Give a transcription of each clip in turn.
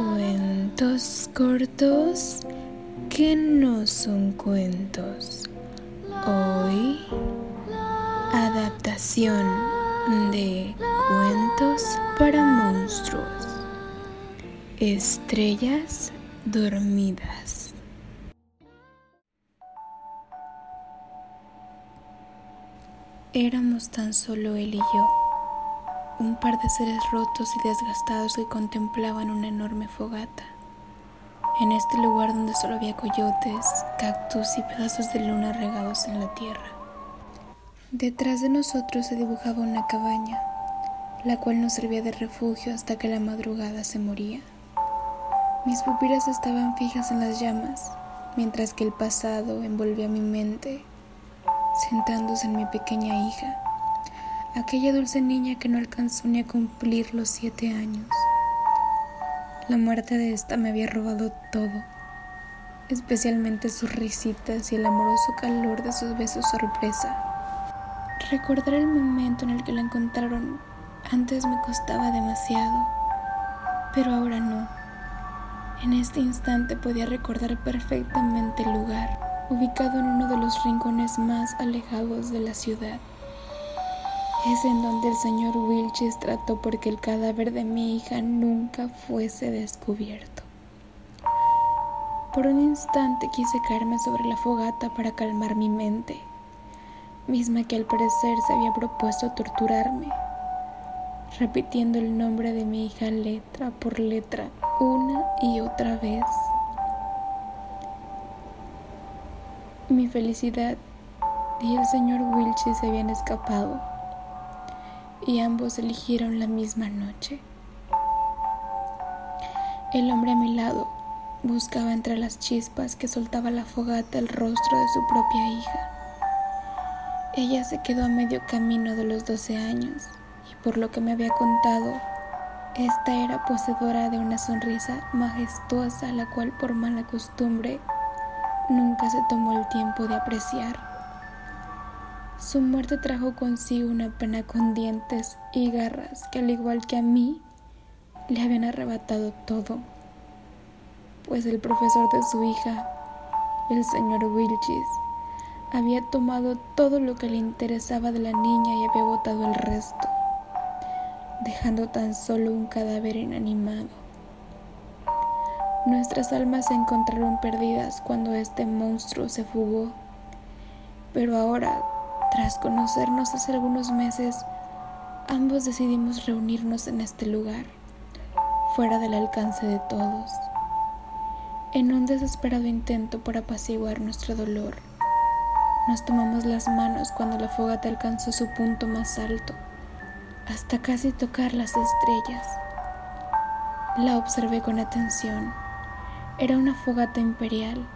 Cuentos cortos que no son cuentos. Hoy, adaptación de cuentos para monstruos. Estrellas dormidas. Éramos tan solo él y yo un par de seres rotos y desgastados que contemplaban una enorme fogata. En este lugar donde solo había coyotes, cactus y pedazos de luna regados en la tierra. Detrás de nosotros se dibujaba una cabaña, la cual nos servía de refugio hasta que la madrugada se moría. Mis pupilas estaban fijas en las llamas, mientras que el pasado envolvía mi mente, sentándose en mi pequeña hija aquella dulce niña que no alcanzó ni a cumplir los siete años. La muerte de esta me había robado todo, especialmente sus risitas y el amoroso calor de sus besos sorpresa. Recordar el momento en el que la encontraron antes me costaba demasiado, pero ahora no. En este instante podía recordar perfectamente el lugar, ubicado en uno de los rincones más alejados de la ciudad es en donde el señor Wilchis trató porque el cadáver de mi hija nunca fuese descubierto. Por un instante quise caerme sobre la fogata para calmar mi mente, misma que al parecer se había propuesto torturarme, repitiendo el nombre de mi hija letra por letra una y otra vez. Mi felicidad y el señor Wilchis se habían escapado y ambos eligieron la misma noche. El hombre a mi lado buscaba entre las chispas que soltaba la fogata el rostro de su propia hija. Ella se quedó a medio camino de los 12 años y por lo que me había contado, esta era poseedora de una sonrisa majestuosa la cual por mala costumbre nunca se tomó el tiempo de apreciar. Su muerte trajo consigo una pena con dientes y garras que al igual que a mí le habían arrebatado todo, pues el profesor de su hija, el señor Wilchis, había tomado todo lo que le interesaba de la niña y había botado el resto, dejando tan solo un cadáver inanimado. Nuestras almas se encontraron perdidas cuando este monstruo se fugó, pero ahora tras conocernos hace algunos meses, ambos decidimos reunirnos en este lugar, fuera del alcance de todos, en un desesperado intento por apaciguar nuestro dolor. Nos tomamos las manos cuando la fogata alcanzó su punto más alto, hasta casi tocar las estrellas. La observé con atención. Era una fogata imperial,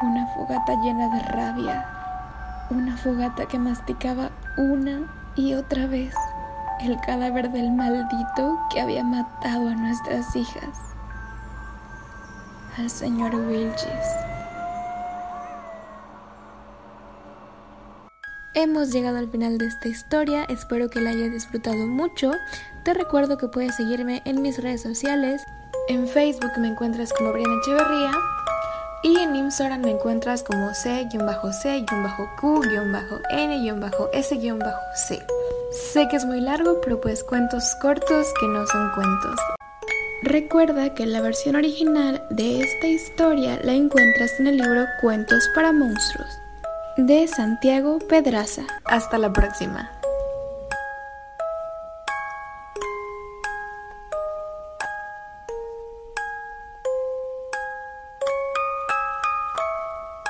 una fogata llena de rabia, una fogata que masticaba una y otra vez el cadáver del maldito que había matado a nuestras hijas, al señor Wilgis. Hemos llegado al final de esta historia, espero que la hayas disfrutado mucho. Te recuerdo que puedes seguirme en mis redes sociales. En Facebook me encuentras como Briana Echeverría y en Instagram me encuentras como C-C-Q-N-S-C. Sé que es muy largo, pero pues cuentos cortos que no son cuentos. Recuerda que la versión original de esta historia la encuentras en el libro Cuentos para Monstruos de Santiago Pedraza. Hasta la próxima.